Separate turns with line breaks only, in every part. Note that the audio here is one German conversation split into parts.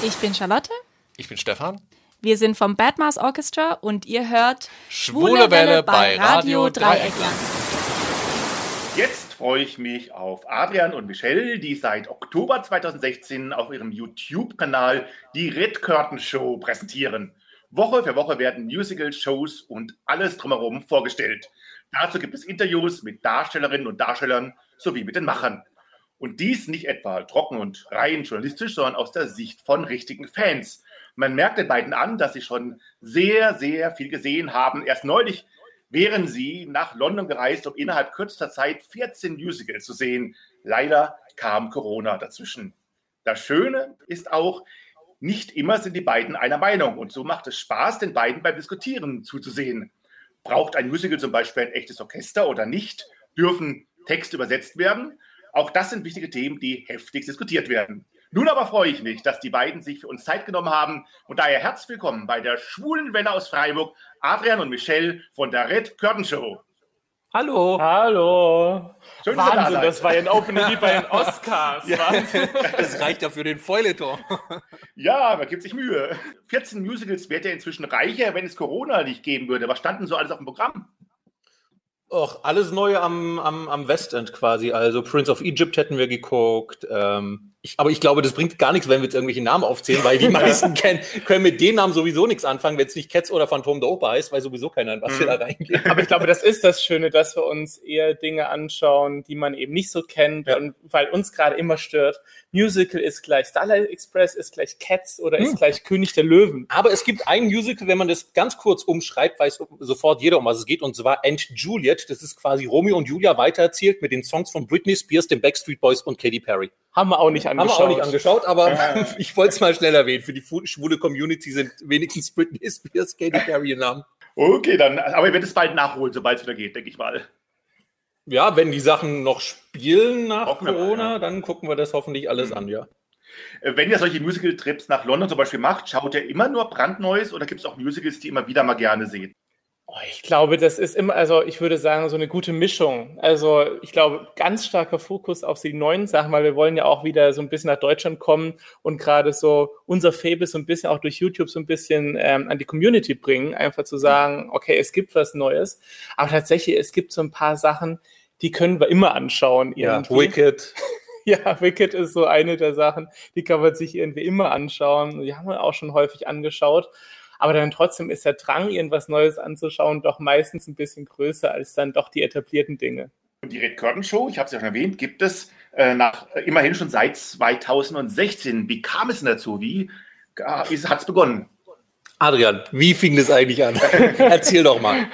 Ich bin Charlotte.
Ich bin Stefan.
Wir sind vom Badmars Orchestra und ihr hört
Schwule Welle bei Radio Dreieckland.
Jetzt freue ich mich auf Adrian und Michelle, die seit Oktober 2016 auf ihrem YouTube-Kanal die Red Curtain Show präsentieren. Woche für Woche werden Musical, Shows und alles drumherum vorgestellt. Dazu gibt es Interviews mit Darstellerinnen und Darstellern sowie mit den Machern. Und dies nicht etwa trocken und rein journalistisch, sondern aus der Sicht von richtigen Fans. Man merkt den beiden an, dass sie schon sehr, sehr viel gesehen haben. Erst neulich wären sie nach London gereist, um innerhalb kürzester Zeit 14 Musicals zu sehen. Leider kam Corona dazwischen. Das Schöne ist auch, nicht immer sind die beiden einer Meinung. Und so macht es Spaß, den beiden beim Diskutieren zuzusehen. Braucht ein Musical zum Beispiel ein echtes Orchester oder nicht? Dürfen Texte übersetzt werden? Auch das sind wichtige Themen, die heftig diskutiert werden. Nun aber freue ich mich, dass die beiden sich für uns Zeit genommen haben und daher herzlich willkommen bei der schwulen Welle aus Freiburg, Adrian und Michelle von der Red Curtain Show.
Hallo.
Hallo.
Schön,
Wahnsinn,
da
das war ja ein Opening wie bei den Oscars.
Ja, das reicht ja für den Feuilleton.
Ja, man gibt sich Mühe. 14 Musicals wäre ja inzwischen reicher, wenn es Corona nicht geben würde. Was stand denn so alles auf dem Programm?
Och, alles Neue am, am, am Westend quasi. Also Prince of Egypt hätten wir geguckt. Ähm, ich, aber ich glaube, das bringt gar nichts, wenn wir jetzt irgendwelche Namen aufzählen, weil die meisten kennen, können mit den Namen sowieso nichts anfangen, wenn es nicht Cats oder Phantom der Oper heißt, weil sowieso keiner in was
Mhm.
wir da reingehen.
Aber ich glaube, das ist das Schöne, dass wir uns eher Dinge anschauen, die man eben nicht so kennt,
Ja.
und weil uns gerade immer stört. Musical ist gleich Starlight Express, ist gleich Cats oder ist
Hm.
gleich König der Löwen.
Aber es gibt ein Musical, wenn man das ganz kurz umschreibt, weiß sofort jeder, um was es geht, und zwar And Juliet. Das ist quasi Romeo und Julia weitererzählt mit den Songs von Britney Spears, den Backstreet Boys und Katy Perry.
Haben wir auch nicht
Haben
angeschaut.
wir auch nicht angeschaut, aber
Ja.
ich wollte es mal schnell erwähnen. Für die schwule Community sind wenigstens Britney Spears, Katy Perry im Namen.
Okay, dann, aber ihr werdet es bald nachholen, sobald es wieder geht, denke ich mal.
Ja, wenn die Sachen noch spielen nach
Hoffen wir mal,
Corona,
ja.
dann gucken wir das hoffentlich alles
Mhm.
an, ja.
Äh, Wenn ihr solche Musical-Trips nach London zum Beispiel macht, schaut ihr immer nur brandneues oder gibt es auch Musicals, die ihr immer wieder mal gerne seht?
Oh, Ich glaube, das ist immer, also ich würde sagen, so eine gute Mischung. Also ich glaube, ganz starker Fokus auf die neuen Sachen, weil wir wollen ja auch wieder so ein bisschen nach Deutschland kommen und gerade so unser Fable so ein bisschen auch durch YouTube so ein bisschen ähm, an die Community bringen, einfach zu sagen, okay, es gibt was Neues. Aber tatsächlich, es gibt so ein paar Sachen, die können wir immer anschauen. irgendwie.
Wicked.
Ja, Wicked ist so eine der Sachen, die kann man sich irgendwie immer anschauen. Die haben wir auch schon häufig angeschaut. Aber dann trotzdem ist der Drang, irgendwas Neues anzuschauen, doch meistens ein bisschen größer als dann doch die etablierten Dinge.
Und die Red Curtain Show, ich habe es ja schon erwähnt, gibt es äh, nach äh, immerhin schon seit 2016. Wie kam es denn dazu? Wie äh, hat es begonnen?
Adrian, wie fing das eigentlich an? Erzähl doch mal.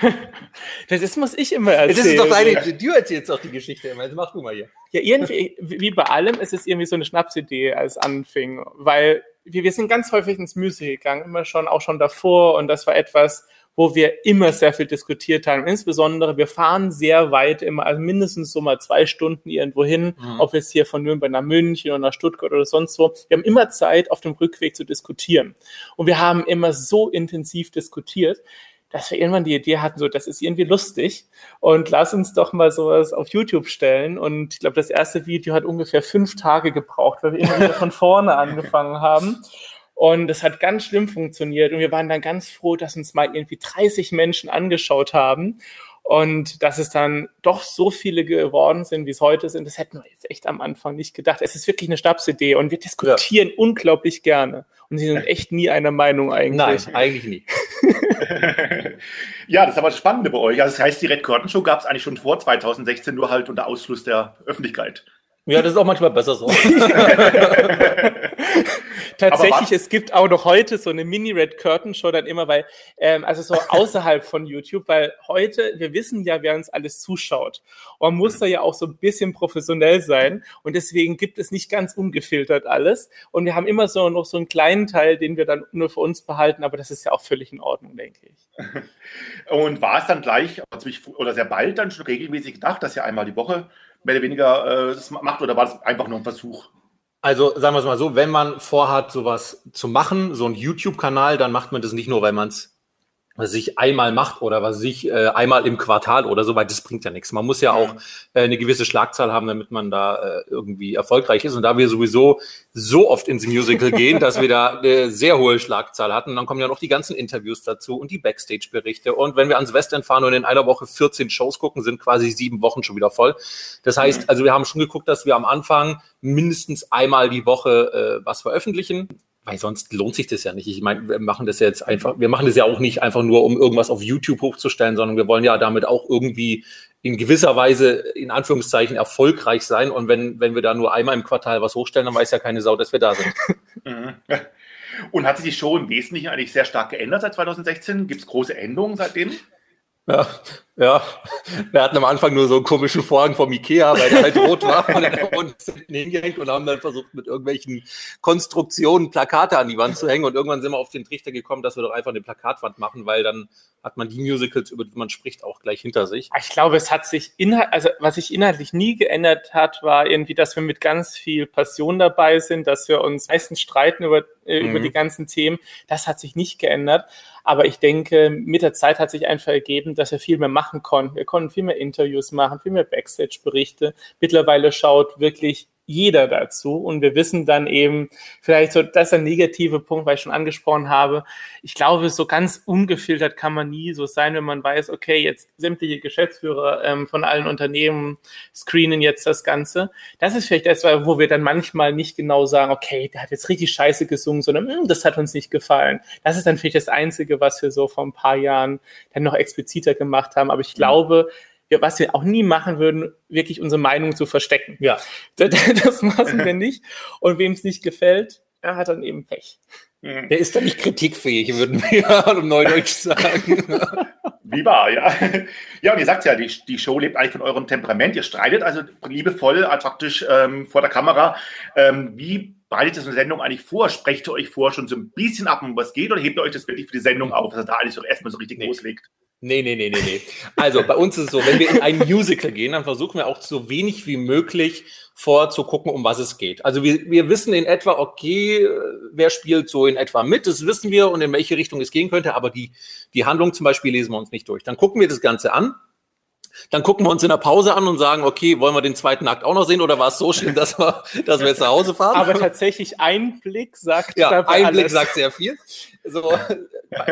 Das muss ich immer
Es
erzählen.
ist doch deine, du erzählst doch die Geschichte immer. Jetzt mach du mal hier.
Ja, irgendwie, wie bei allem, ist es irgendwie so eine Schnapsidee, als anfing, weil wir, wir sind ganz häufig ins Musical gegangen, immer schon, auch schon davor, und das war etwas, wo wir immer sehr viel diskutiert haben. Insbesondere, wir fahren sehr weit immer, also mindestens so mal zwei Stunden irgendwo hin,
Mhm.
ob jetzt hier von Nürnberg nach München oder nach Stuttgart oder sonst wo. Wir haben immer Zeit, auf dem Rückweg zu diskutieren. Und wir haben immer so intensiv diskutiert, dass wir irgendwann die Idee hatten, so, das ist irgendwie lustig und lass uns doch mal sowas auf YouTube stellen. Und ich glaube, das erste Video hat ungefähr fünf Tage gebraucht, weil wir immer wieder von vorne angefangen haben. Und das hat ganz schlimm funktioniert. Und wir waren dann ganz froh, dass uns mal irgendwie 30 Menschen angeschaut haben. Und dass es dann doch so viele geworden sind, wie es heute sind, das hätten wir jetzt echt am Anfang nicht gedacht. Es ist wirklich eine Stabsidee und wir diskutieren unglaublich gerne. Und sie sind echt nie einer Meinung eigentlich.
Nein, eigentlich nie.
ja, das ist aber das Spannende bei euch. Also das heißt, die Red Curtain Show gab es eigentlich schon vor 2016, nur halt unter Ausschluss der Öffentlichkeit.
Ja, das ist auch manchmal besser so.
Tatsächlich, es gibt auch noch heute so eine Mini-Red Curtain Show dann immer, weil, ähm, also so außerhalb von YouTube, weil heute, wir wissen ja, wer uns alles zuschaut. Und man muss da ja auch so ein bisschen professionell sein. Und deswegen gibt es nicht ganz ungefiltert alles. Und wir haben immer so noch so einen kleinen Teil, den wir dann nur für uns behalten, aber das ist ja auch völlig in Ordnung, denke ich.
Und war es dann gleich, oder sehr bald dann schon regelmäßig gedacht, dass ihr einmal die Woche mehr oder weniger äh, das macht, oder war das einfach nur ein Versuch?
Also sagen wir es mal so, wenn man vorhat, sowas zu machen, so ein YouTube-Kanal, dann macht man das nicht nur, weil man es was sich einmal macht oder was sich äh, einmal im Quartal oder so, weil das bringt ja nichts. Man muss ja auch äh, eine gewisse Schlagzahl haben, damit man da äh, irgendwie erfolgreich ist. Und da wir sowieso so oft ins Musical gehen, dass wir da eine sehr hohe Schlagzahl hatten, dann kommen ja noch die ganzen Interviews dazu und die Backstage-Berichte. Und wenn wir ans Westend fahren und in einer Woche 14 Shows gucken, sind quasi sieben Wochen schon wieder voll. Das heißt, also wir haben schon geguckt, dass wir am Anfang mindestens einmal die Woche äh, was veröffentlichen weil sonst lohnt sich das ja nicht. Ich meine, wir machen das ja jetzt einfach, wir machen das ja auch nicht einfach nur, um irgendwas auf YouTube hochzustellen, sondern wir wollen ja damit auch irgendwie in gewisser Weise in Anführungszeichen erfolgreich sein. Und wenn, wenn wir da nur einmal im Quartal was hochstellen, dann weiß ja keine Sau, dass wir da sind.
Mhm. Und hat sich die Show im Wesentlichen eigentlich sehr stark geändert seit 2016? Gibt es große Änderungen seitdem?
Ja, ja. Wir hatten am Anfang nur so einen komischen Vorhang vom Ikea, weil der halt rot war und dann haben hingehängt und haben dann versucht, mit irgendwelchen Konstruktionen Plakate an die Wand zu hängen und irgendwann sind wir auf den Trichter gekommen, dass wir doch einfach eine Plakatwand machen, weil dann hat man die Musicals, über die man spricht, auch gleich hinter sich.
Ich glaube, es hat sich inhalt, also was sich inhaltlich nie geändert hat, war irgendwie, dass wir mit ganz viel Passion dabei sind, dass wir uns meistens streiten über, äh, mhm. über die ganzen Themen. Das hat sich nicht geändert. Aber ich denke, mit der Zeit hat sich einfach ergeben, dass wir viel mehr machen konnten. Wir konnten viel mehr Interviews machen, viel mehr Backstage-Berichte. Mittlerweile schaut wirklich jeder dazu. Und wir wissen dann eben, vielleicht so, das ist ein negativer Punkt, weil ich schon angesprochen habe. Ich glaube, so ganz ungefiltert kann man nie so sein, wenn man weiß, okay, jetzt sämtliche Geschäftsführer ähm, von allen Unternehmen screenen jetzt das Ganze. Das ist vielleicht das, wo wir dann manchmal nicht genau sagen, okay, der hat jetzt richtig scheiße gesungen, sondern hm, das hat uns nicht gefallen. Das ist dann vielleicht das Einzige, was wir so vor ein paar Jahren dann noch expliziter gemacht haben. Aber ich mhm. Was wir auch nie machen würden, wirklich unsere Meinung zu verstecken.
Ja.
Das, das machen wir nicht. Und wem es nicht gefällt, er hat dann eben Pech.
Mhm. Der ist dann nicht kritikfähig, würden wir im Neudeutsch sagen.
Wie wahr, ja. Ja, und ihr sagt ja, die, die Show lebt eigentlich von eurem Temperament. Ihr streitet also liebevoll praktisch ähm, vor der Kamera. Ähm, wie bereitet das eine Sendung eigentlich vor? Sprecht ihr euch vor schon so ein bisschen ab, um was geht, oder hebt ihr euch das wirklich für die Sendung auf, dass ihr da alles so erstmal so richtig nee. loslegt?
Nee, nee, nee, nee, nee. Also bei uns ist es so, wenn wir in ein Musical gehen, dann versuchen wir auch so wenig wie möglich vorzugucken, um was es geht. Also wir, wir wissen in etwa, okay, wer spielt so in etwa mit, das wissen wir und in welche Richtung es gehen könnte, aber die, die Handlung zum Beispiel lesen wir uns nicht durch. Dann gucken wir das Ganze an dann gucken wir uns in der Pause an und sagen, okay, wollen wir den zweiten Akt auch noch sehen oder war es so schlimm, dass wir, dass wir jetzt nach Hause fahren?
Aber tatsächlich ein Blick sagt
ja, ein alles. Blick sagt sehr viel. So,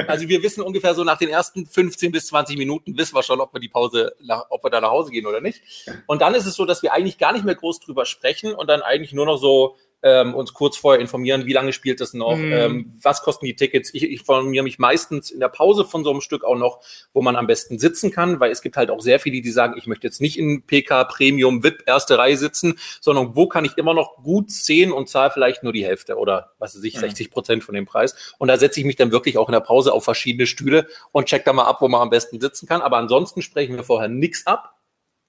also wir wissen ungefähr so nach den ersten 15 bis 20 Minuten wissen wir schon, ob wir die Pause, ob wir da nach Hause gehen oder nicht. Und dann ist es so, dass wir eigentlich gar nicht mehr groß drüber sprechen und dann eigentlich nur noch so ähm, uns kurz vorher informieren, wie lange spielt es noch, mm. ähm, was kosten die Tickets. Ich, ich informiere mich meistens in der Pause von so einem Stück auch noch, wo man am besten sitzen kann, weil es gibt halt auch sehr viele, die sagen, ich möchte jetzt nicht in PK Premium VIP erste Reihe sitzen, sondern wo kann ich immer noch gut sehen und zahle vielleicht nur die Hälfte oder was weiß ich, 60 mhm. Prozent von dem Preis. Und da setze ich mich dann wirklich auch in der Pause auf verschiedene Stühle und check da mal ab, wo man am besten sitzen kann. Aber ansonsten sprechen wir vorher nichts ab.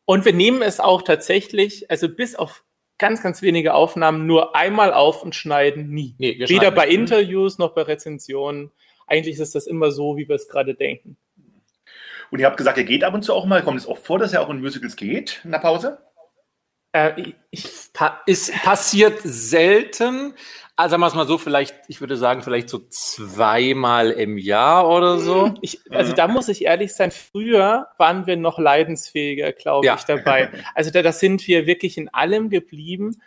Und wir nehmen es auch tatsächlich, also bis auf ganz, ganz wenige Aufnahmen nur einmal auf und schneiden nie. Nee, Weder bei nicht. Interviews noch bei Rezensionen. Eigentlich ist das immer so, wie wir es gerade denken.
Und ihr habt gesagt, ihr geht ab und zu auch mal. Kommt es oft vor, dass ihr auch in Musicals geht in der Pause?
Äh, ich, es passiert selten. Also sagen wir es mal so, vielleicht, ich würde sagen, vielleicht so zweimal im Jahr oder so.
Hm, ich, also da muss ich ehrlich sein, früher waren wir noch leidensfähiger, glaube ja. ich, dabei. Also da, da sind wir wirklich in allem geblieben,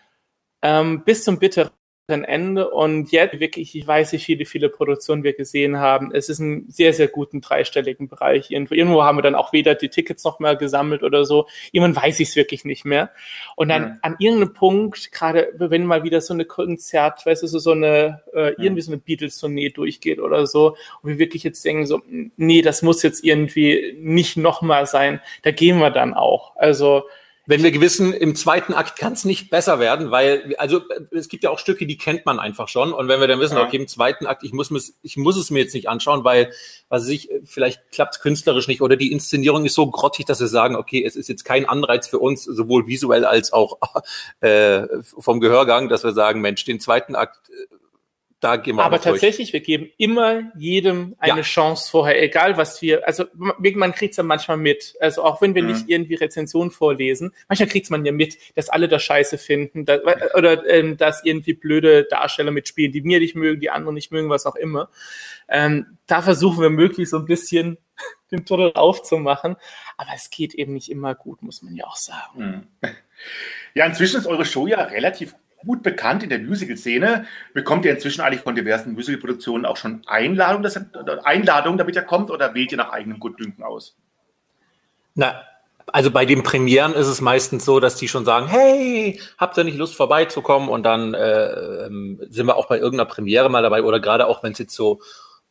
ähm, bis zum bitteren Ende und jetzt wirklich, ich weiß, wie viele, viele Produktionen wir gesehen haben. Es ist ein sehr, sehr guten dreistelligen Bereich. Irgendwo, irgendwo haben wir dann auch weder die Tickets noch mehr gesammelt oder so. Irgendwann weiß ich es wirklich nicht mehr. Und dann ja. an irgendeinem Punkt, gerade wenn mal wieder so eine Konzert, weißt du, so, so eine, äh, irgendwie so eine Beatles-Tournee durchgeht oder so, und wir wirklich jetzt denken so, nee, das muss jetzt irgendwie nicht nochmal sein, da gehen wir dann auch. Also,
wenn wir gewissen, im zweiten Akt kann es nicht besser werden, weil, also es gibt ja auch Stücke, die kennt man einfach schon. Und wenn wir dann wissen, ja. okay, im zweiten Akt, ich muss, ich muss es mir jetzt nicht anschauen, weil, was ich, vielleicht klappt es künstlerisch nicht oder die Inszenierung ist so grottig, dass wir sagen, okay, es ist jetzt kein Anreiz für uns, sowohl visuell als auch äh, vom Gehörgang, dass wir sagen, Mensch, den zweiten Akt da gehen wir
Aber tatsächlich, durch. wir geben immer jedem eine ja. Chance vorher, egal was wir, also man kriegt es ja manchmal mit. Also auch wenn wir mhm. nicht irgendwie Rezensionen vorlesen, manchmal kriegt man ja mit, dass alle das scheiße finden dass, oder ähm, dass irgendwie blöde Darsteller mitspielen, die mir nicht mögen, die anderen nicht mögen, was auch immer. Ähm, da versuchen wir möglichst so ein bisschen den Tunnel aufzumachen. Aber es geht eben nicht immer gut, muss man ja auch sagen.
Mhm. Ja, inzwischen ist eure Show ja relativ gut bekannt in der Musical-Szene. Bekommt ihr inzwischen eigentlich von diversen Musical-Produktionen auch schon Einladungen, dass, Einladungen, damit ihr kommt, oder wählt ihr nach eigenem Gutdünken aus?
Na, also bei den Premieren ist es meistens so, dass die schon sagen, hey, habt ihr nicht Lust vorbeizukommen? Und dann äh, ähm, sind wir auch bei irgendeiner Premiere mal dabei oder gerade auch wenn es jetzt so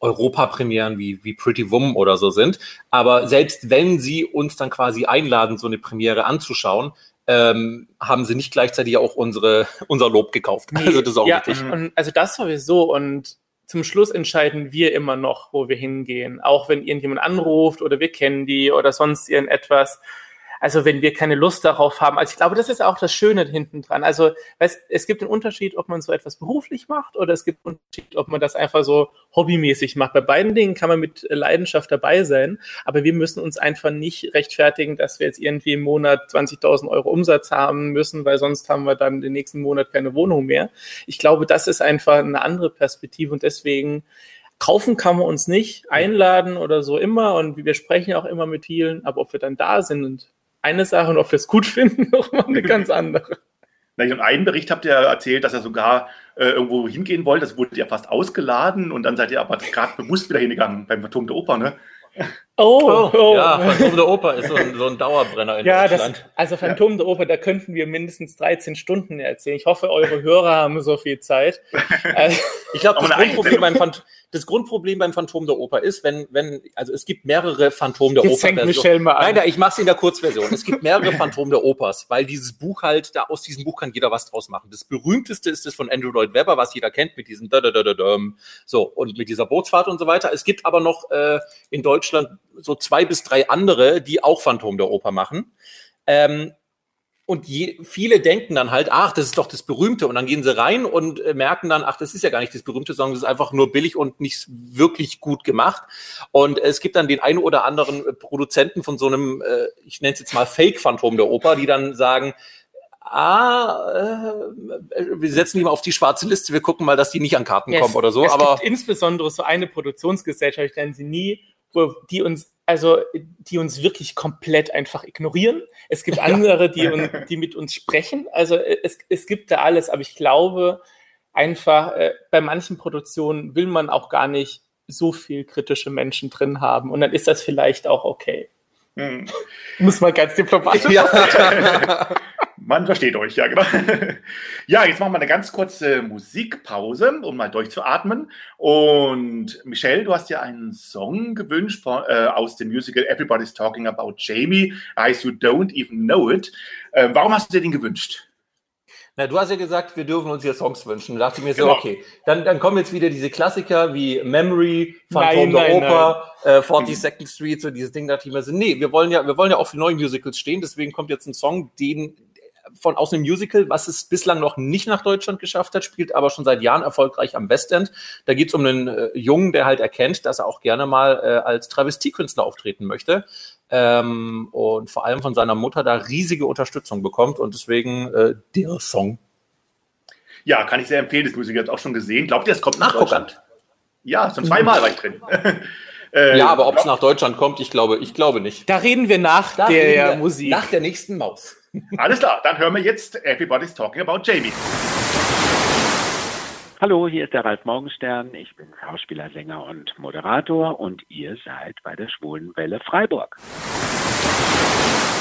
Europapremieren wie, wie Pretty Woman oder so sind. Aber selbst wenn sie uns dann quasi einladen, so eine Premiere anzuschauen, ähm, haben sie nicht gleichzeitig auch unsere, unser Lob gekauft.
Nee, also das ist auch ja, richtig. Und also das sowieso. Und zum Schluss entscheiden wir immer noch, wo wir hingehen. Auch wenn irgendjemand anruft oder wir kennen die oder sonst irgendetwas also wenn wir keine Lust darauf haben. Also ich glaube, das ist auch das Schöne hinten dran. Also weißt, es gibt einen Unterschied, ob man so etwas beruflich macht oder es gibt einen Unterschied, ob man das einfach so hobbymäßig macht. Bei beiden Dingen kann man mit Leidenschaft dabei sein, aber wir müssen uns einfach nicht rechtfertigen, dass wir jetzt irgendwie im Monat 20.000 Euro Umsatz haben müssen, weil sonst haben wir dann den nächsten Monat keine Wohnung mehr. Ich glaube, das ist einfach eine andere Perspektive und deswegen Kaufen kann man uns nicht, einladen oder so immer und wir sprechen auch immer mit vielen, aber ob wir dann da sind und eine Sache und ob wir es gut finden, nochmal eine ganz andere.
In einem Bericht habt ihr erzählt, dass er sogar äh, irgendwo hingehen wollte. Das wurde ja fast ausgeladen und dann seid ihr aber gerade bewusst wieder hingegangen beim Phantom der Oper, ne?
Oh, oh, oh. ja, Phantom der Oper ist so ein, so ein Dauerbrenner in
ja, Deutschland. Das, also Phantom ja. der Oper, da könnten wir mindestens 13 Stunden erzählen. Ich hoffe, eure Hörer haben so viel Zeit.
ich glaube, das Grundproblem beim Phantom das Grundproblem beim Phantom der Oper ist, wenn, wenn, also es gibt mehrere Phantom der Oper.
Fängt Michelle mal an.
Nein, nein, ich mache es in der Kurzversion. Es gibt mehrere Phantom der Opers, weil dieses Buch halt, da aus diesem Buch kann jeder was draus machen. Das berühmteste ist das von Andrew Lloyd Webber, was jeder kennt, mit diesem da da da da da so und mit dieser Bootsfahrt und so weiter. Es gibt aber noch äh, in Deutschland so zwei bis drei andere, die auch Phantom der Oper machen. Ähm, und je, viele denken dann halt, ach, das ist doch das Berühmte. Und dann gehen sie rein und äh, merken dann, ach, das ist ja gar nicht das Berühmte, sondern das ist einfach nur billig und nicht wirklich gut gemacht. Und es gibt dann den einen oder anderen äh, Produzenten von so einem, äh, ich nenne es jetzt mal Fake-Phantom der Oper, die dann sagen, ah, äh, wir setzen die mal auf die schwarze Liste, wir gucken mal, dass die nicht an Karten yes. kommen oder so.
Es aber gibt insbesondere so eine Produktionsgesellschaft, ich nenne sie nie, wo die uns also die uns wirklich komplett einfach ignorieren. Es gibt andere, die, die mit uns sprechen. Also es, es gibt da alles, aber ich glaube einfach, äh, bei manchen Produktionen will man auch gar nicht so viel kritische Menschen drin haben und dann ist das vielleicht auch okay. Hm. Muss man ganz diplomatisch ja.
Man versteht euch, ja, genau. ja, jetzt machen wir eine ganz kurze Musikpause, um mal durchzuatmen. Und Michelle, du hast ja einen Song gewünscht von, äh, aus dem Musical Everybody's Talking About Jamie, Eyes You Don't Even Know It. Äh, warum hast du dir den gewünscht?
Na, du hast ja gesagt, wir dürfen uns hier Songs wünschen. Da dachte ich mir so, genau. okay, dann, dann kommen jetzt wieder diese Klassiker wie Memory, Phantom der Oper, Äh, 42nd Street, so dieses Ding, da dachte ich mir so, nee, wir wollen ja, wir wollen ja auch für neue Musicals stehen, deswegen kommt jetzt ein Song, den von aus einem Musical, was es bislang noch nicht nach Deutschland geschafft hat, spielt aber schon seit Jahren erfolgreich am Westend. Da geht es um einen äh, Jungen, der halt erkennt, dass er auch gerne mal äh, als Travestiekünstler auftreten möchte. Ähm, und vor allem von seiner Mutter da riesige Unterstützung bekommt und deswegen äh, der Song.
Ja, kann ich sehr empfehlen. Das Musical auch schon gesehen. Glaubt ihr, es kommt nach Deutschland? Ja, schon zweimal war ich drin.
Äh, ja, aber ob es nach Deutschland kommt, ich glaube, ich glaube nicht.
Da reden wir nach da der wir Musik.
Nach der nächsten Maus.
Alles klar, dann hören wir jetzt Everybody's Talking About Jamie.
Hallo, hier ist der Ralf Morgenstern. Ich bin Schauspieler, Sänger und Moderator und ihr seid bei der Schwulen Welle Freiburg.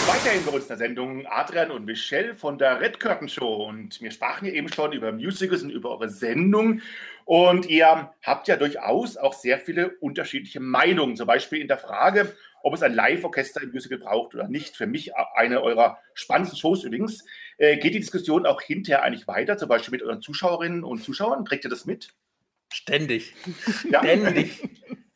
Weiterhin bei uns in der Sendung Adrian und Michelle von der Red Curtain Show. Und wir sprachen hier eben schon über Musicals und über eure Sendung. Und ihr habt ja durchaus auch sehr viele unterschiedliche Meinungen. Zum Beispiel in der Frage, ob es ein Live-Orchester im Musical braucht oder nicht. Für mich eine eurer spannendsten Shows übrigens. Äh, geht die Diskussion auch hinterher eigentlich weiter, zum Beispiel mit euren Zuschauerinnen und Zuschauern? Trägt ihr das mit?
Ständig. Ja. Ständig.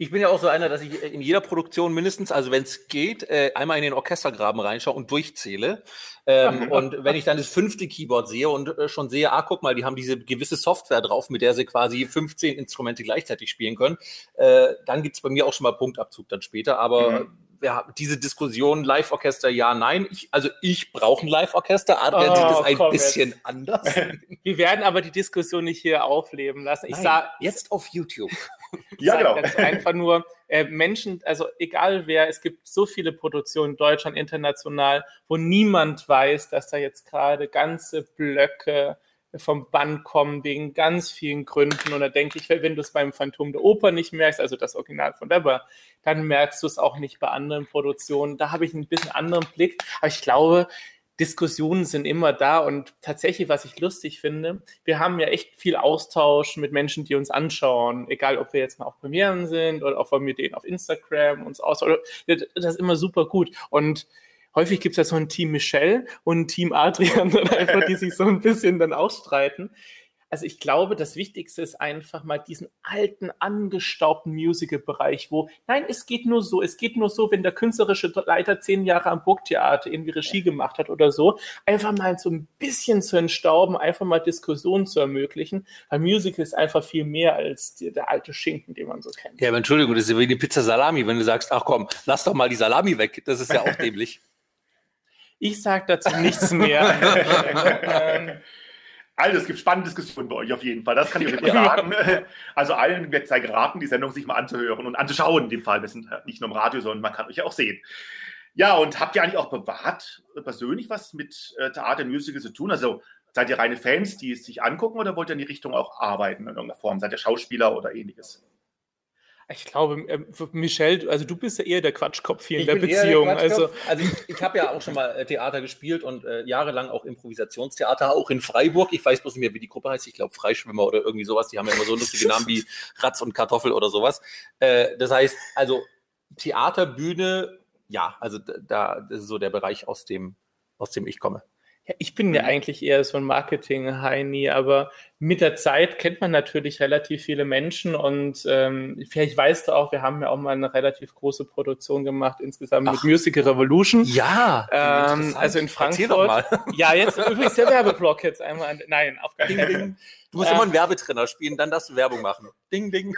Ich bin ja auch so einer, dass ich in jeder Produktion mindestens, also wenn es geht, äh, einmal in den Orchestergraben reinschaue und durchzähle. Ähm, und wenn ich dann das fünfte Keyboard sehe und äh, schon sehe, ah, guck mal, die haben diese gewisse Software drauf, mit der sie quasi 15 Instrumente gleichzeitig spielen können, äh, dann gibt's bei mir auch schon mal Punktabzug dann später. Aber mhm ja, diese Diskussion Live-Orchester, ja, nein. Ich, also ich brauche ein Live-Orchester. Adrian oh, sieht das ein bisschen jetzt. anders.
Wir werden aber die Diskussion nicht hier aufleben lassen. Ich sage
jetzt auf YouTube.
Ja, genau. Ganz einfach nur äh, Menschen, also egal wer, es gibt so viele Produktionen in Deutschland, international, wo niemand weiß, dass da jetzt gerade ganze Blöcke vom Band kommen wegen ganz vielen Gründen. Und da denke ich, wenn du es beim Phantom der Oper nicht merkst, also das Original von Weber, dann merkst du es auch nicht bei anderen Produktionen. Da habe ich ein bisschen anderen Blick. Aber ich glaube, Diskussionen sind immer da und tatsächlich, was ich lustig finde, wir haben ja echt viel Austausch mit Menschen, die uns anschauen, egal ob wir jetzt mal auf Premieren sind oder ob wir mit denen auf Instagram uns austauschen. Das ist immer super gut und häufig gibt es ja so ein Team Michelle und ein Team Adrian, einfach, die sich so ein bisschen dann ausstreiten. Also ich glaube, das Wichtigste ist einfach mal diesen alten, angestaubten Musical-Bereich, wo, nein, es geht nur so, es geht nur so, wenn der künstlerische Leiter zehn Jahre am Burgtheater irgendwie Regie gemacht hat oder so, einfach mal so ein bisschen zu entstauben, einfach mal Diskussionen zu ermöglichen, weil Musical ist einfach viel mehr als die, der alte Schinken, den man so kennt.
Ja, aber Entschuldigung, das ist wie die Pizza Salami, wenn du sagst, ach komm, lass doch mal die Salami weg, das ist ja auch dämlich.
Ich sage dazu nichts mehr.
also, es gibt spannende Diskussionen bei euch auf jeden Fall. Das kann ich euch sagen. Also allen wird sei geraten, die Sendung sich mal anzuhören und anzuschauen. In dem Fall, wir sind nicht nur im Radio, sondern man kann euch ja auch sehen. Ja, und habt ihr eigentlich auch bewahrt persönlich was mit äh, Theater, Musical zu tun? Also seid ihr reine Fans, die es sich angucken oder wollt ihr in die Richtung auch arbeiten in irgendeiner Form? Seid ihr Schauspieler oder ähnliches?
Ich glaube, äh, Michelle, also du bist ja eher der Quatschkopf hier ich in der Beziehung. Der also,
also ich, ich habe ja auch schon mal äh, Theater gespielt und äh, jahrelang auch Improvisationstheater, auch in Freiburg. Ich weiß bloß nicht mehr, wie die Gruppe heißt. Ich glaube Freischwimmer oder irgendwie sowas. Die haben ja immer so lustige Namen wie Ratz und Kartoffel oder sowas. Äh, das heißt, also Theater, Bühne, ja, also da das ist so der Bereich, aus dem, aus dem ich komme.
Ja, ich bin ja mhm. eigentlich eher so ein Marketing-Heini, aber mit der Zeit kennt man natürlich relativ viele Menschen und ähm, vielleicht weißt du auch, wir haben ja auch mal eine relativ große Produktion gemacht insgesamt Ach. mit Musical Revolution.
Ja,
ähm, also in Frankfurt. Doch
mal.
Ja, jetzt übrigens der Werbeblock jetzt einmal. Nein, auf gar keinen Fall.
Du musst ähm, immer einen Werbetrenner spielen, dann darfst du Werbung machen. Ding, ding.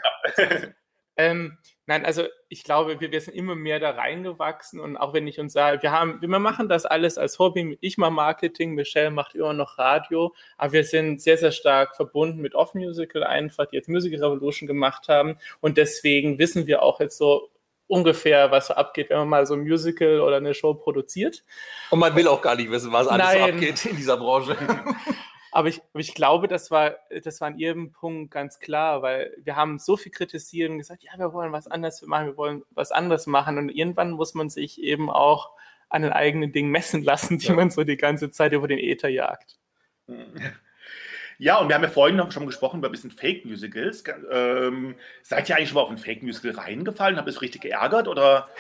Ähm, nein, also ich glaube, wir, wir sind immer mehr da reingewachsen und auch wenn ich uns sage, wir haben, wir machen das alles als Hobby. Ich mache Marketing, Michelle macht immer noch Radio, aber wir sind sehr, sehr stark verbunden mit Off Musical einfach, die jetzt Musical Revolution gemacht haben und deswegen wissen wir auch jetzt so ungefähr, was so abgeht, wenn man mal so ein Musical oder eine Show produziert.
Und man will auch gar nicht wissen, was alles Nein. so abgeht in dieser Branche.
Aber ich, ich glaube, das war, das war an ihrem Punkt ganz klar, weil wir haben so viel kritisiert und gesagt, ja, wir wollen was anderes machen, wir wollen was anderes machen. Und irgendwann muss man sich eben auch an den eigenen Dingen messen lassen, die ja. man so die ganze Zeit über den Äther jagt.
Ja, und wir haben ja vorhin noch schon gesprochen über ein bisschen Fake-Musicals. Ähm, seid ihr eigentlich schon mal auf ein Fake-Musical reingefallen? Habt ihr es richtig geärgert oder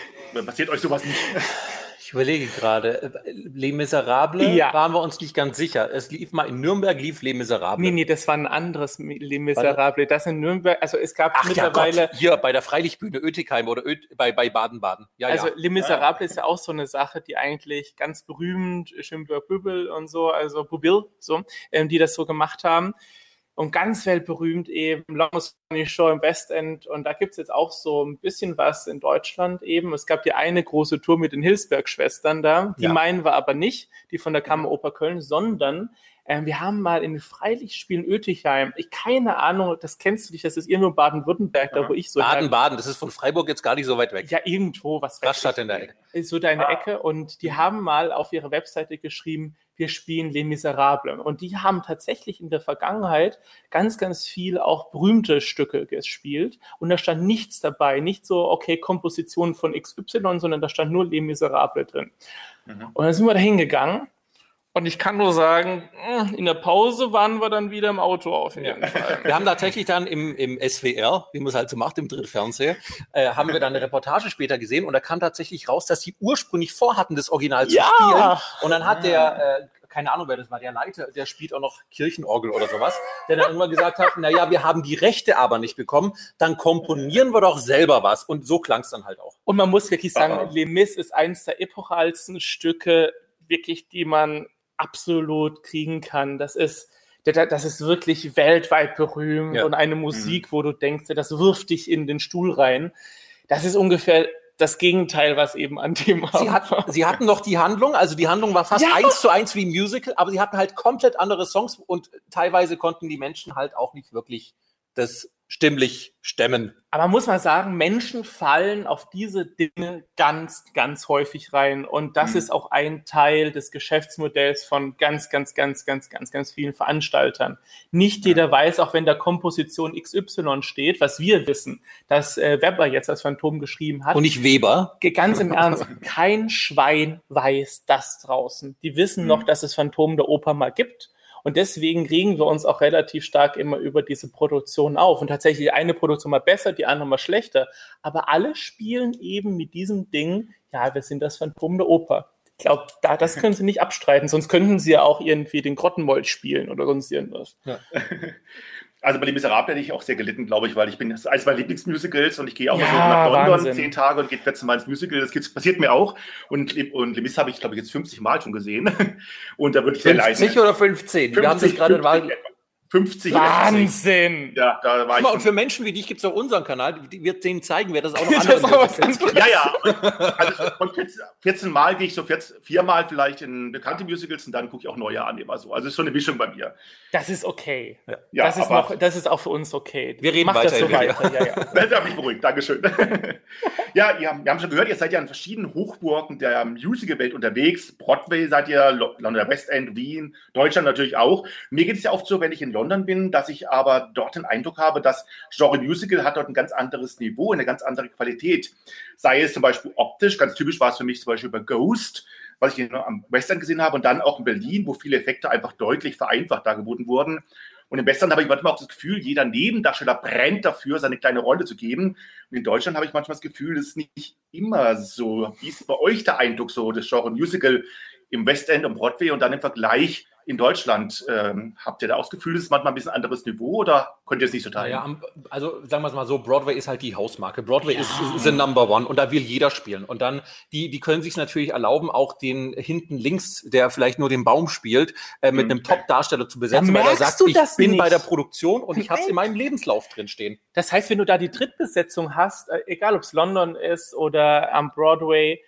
passiert euch sowas nicht?
Ich überlege gerade, Les Miserables ja. waren wir uns nicht ganz sicher. Es lief mal in Nürnberg, lief Les Miserables.
Nee, nee, das war ein anderes Les Miserables. Das in Nürnberg, also es gab
Ach, mittlerweile. Ja Gott, hier bei der Freilichtbühne Ötigheim oder Ö bei, Baden-Baden.
Ja, also ja. Les Miserables ist ja auch so eine Sache, die eigentlich ganz berühmt, Schönberg Bübel und so, also Bubil, so, ähm, die das so gemacht haben und ganz weltberühmt eben Longest Funny Show im Westend. Und da gibt es jetzt auch so ein bisschen was in Deutschland eben. Es gab die eine große Tour mit den Hilsberg-Schwestern da. Die ja. meinen wir aber nicht, die von der Kammeroper Köln, sondern äh, wir haben mal in den Freilichtspielen Ötichheim, ich keine Ahnung, das kennst du nicht, das ist irgendwo Baden-Württemberg, da wo ich so.
Baden-Baden, das ist von Freiburg jetzt gar nicht so weit weg.
Ja, irgendwo, was
Rastatt in der Ecke.
So deine ah. Ecke. Und die haben mal auf ihrer Webseite geschrieben, wir spielen Les Miserables. Und die haben tatsächlich in der Vergangenheit ganz, ganz viel auch berühmte Stücke gespielt. Und da stand nichts dabei, nicht so, okay, Komposition von XY, sondern da stand nur Les Miserables drin. Mhm. Und dann sind wir da hingegangen Und ich kann nur sagen, hm, in der Pause waren wir dann wieder im Auto auf jeden Fall.
Wir haben tatsächlich dann im, im SWR, wie man es halt so macht, im Drittfernseher, äh, haben wir dann eine Reportage später gesehen und da kam tatsächlich raus, dass sie ursprünglich vorhatten, das Original zu
Ja.
spielen. Und dann hat der, äh, keine Ahnung, wer das war, der Leiter, der spielt auch noch Kirchenorgel oder sowas, der dann irgendwann gesagt hat, na ja, wir haben die Rechte aber nicht bekommen, dann komponieren wir doch selber was. Und so klang es dann halt auch.
Und man muss wirklich sagen,
Aha.
Les Mis ist eines der epochalsten Stücke, wirklich, die man absolut kriegen kann. Das ist, das ist wirklich weltweit berühmt
Ja.
und eine Musik, wo du denkst, das wirft dich in den Stuhl rein. Das ist ungefähr das Gegenteil, was eben an dem
Sie, hat,
war.
sie hatten noch die Handlung, also die Handlung war fast
Ja.
eins zu eins wie ein Musical, aber sie hatten halt komplett andere Songs und teilweise konnten die Menschen halt auch nicht wirklich das stimmlich stemmen.
Aber muss man sagen, Menschen fallen auf diese Dinge ganz, ganz häufig rein. Und das
Mhm.
ist auch ein Teil des Geschäftsmodells von ganz, ganz, ganz, ganz, ganz, ganz vielen Veranstaltern. Nicht jeder weiß, auch wenn da Komposition XY steht, was wir wissen, dass äh, Weber jetzt als Phantom geschrieben hat.
Und nicht Weber.
Ganz im Ernst, kein Schwein weiß das draußen. Die wissen noch,
Mhm.
dass es Phantom der Oper mal gibt. Und deswegen regen wir uns auch relativ stark immer über diese Produktion auf. Und tatsächlich eine Produktion mal besser, die andere mal schlechter. Aber alle spielen eben mit diesem Ding, ja, wir sind das Phantom der Oper. Ich glaube, da, das können sie nicht abstreiten, sonst könnten sie ja auch irgendwie den Grottenmold spielen oder sonst irgendwas.
Also bei Les Miserables hätte ich auch sehr gelitten, glaube ich, weil ich bin das ist eines meiner Lieblingsmusicals und ich gehe auch
Ja,
so nach London
Wahnsinn.
zehn Tage und gehe 14 Mal ins Musical. Das passiert mir auch. Und, Le- und Les Mis habe ich, glaube ich, jetzt 50 Mal schon gesehen. Und da würde ich sehr leiden.
50 oder 15? Wir haben
50,
gerade
50,
mal.
etwa. 50 oder 50.
Wahnsinn!
Ja, da war
mal, und
ich.
für Menschen wie dich gibt es auch unseren Kanal, die wird denen zeigen, wer das auch noch
Das
andere
ist.
Ja, ja. Also von 14, 14 Mal gehe ich so 14, viermal vielleicht in bekannte Musicals und dann gucke ich auch neue an, immer so. Also es ist schon eine Mischung bei mir.
Das ist okay.
Ja,
das, ist noch, das ist auch für uns okay.
Wir reden
Mach das so
weiter,
weiter. Ja, ja.
Da habe ich beruhigt, Dankeschön. ja, ihr, wir haben schon gehört, ihr seid ja in verschiedenen Hochburgen der Musical-Welt unterwegs. Broadway seid ihr, Lo- London West End, Wien, Deutschland natürlich auch. Mir geht es ja oft so, wenn ich in London bin, dass ich aber dort den Eindruck habe, dass Genre Musical hat dort ein ganz anderes Niveau, eine ganz andere Qualität. Sei es zum Beispiel optisch, ganz typisch war es für mich zum Beispiel bei Ghost, was ich am West End gesehen habe und dann auch in Berlin, wo viele Effekte einfach deutlich vereinfacht dargeboten wurden. Und im Western habe ich manchmal auch das Gefühl, jeder Nebendarsteller brennt dafür, seine kleine Rolle zu geben. Und in Deutschland habe ich manchmal das Gefühl, das ist nicht immer so. Wie ist bei euch der Eindruck so, das Genre Musical im Westend und Broadway und dann im Vergleich in Deutschland? Ähm, habt ihr da auch das Gefühl, das ist manchmal ein bisschen anderes Niveau oder könnt ihr es nicht so teilen?
Naja, am- also sagen wir es mal so, Broadway ist halt die Hausmarke. Broadway ist ist the number one und da will jeder spielen. Und dann, die, die können sich natürlich erlauben, auch den hinten links, der vielleicht nur den Baum spielt, äh, mit
Mhm.
einem Top-Darsteller zu besetzen, weil er sagt,
du
ich
das
bin
nicht.
bei der Produktion und ich habe es in meinem Lebenslauf drin stehen.
Das heißt, wenn du da die Drittbesetzung hast, äh, egal ob es London ist oder am Broadway,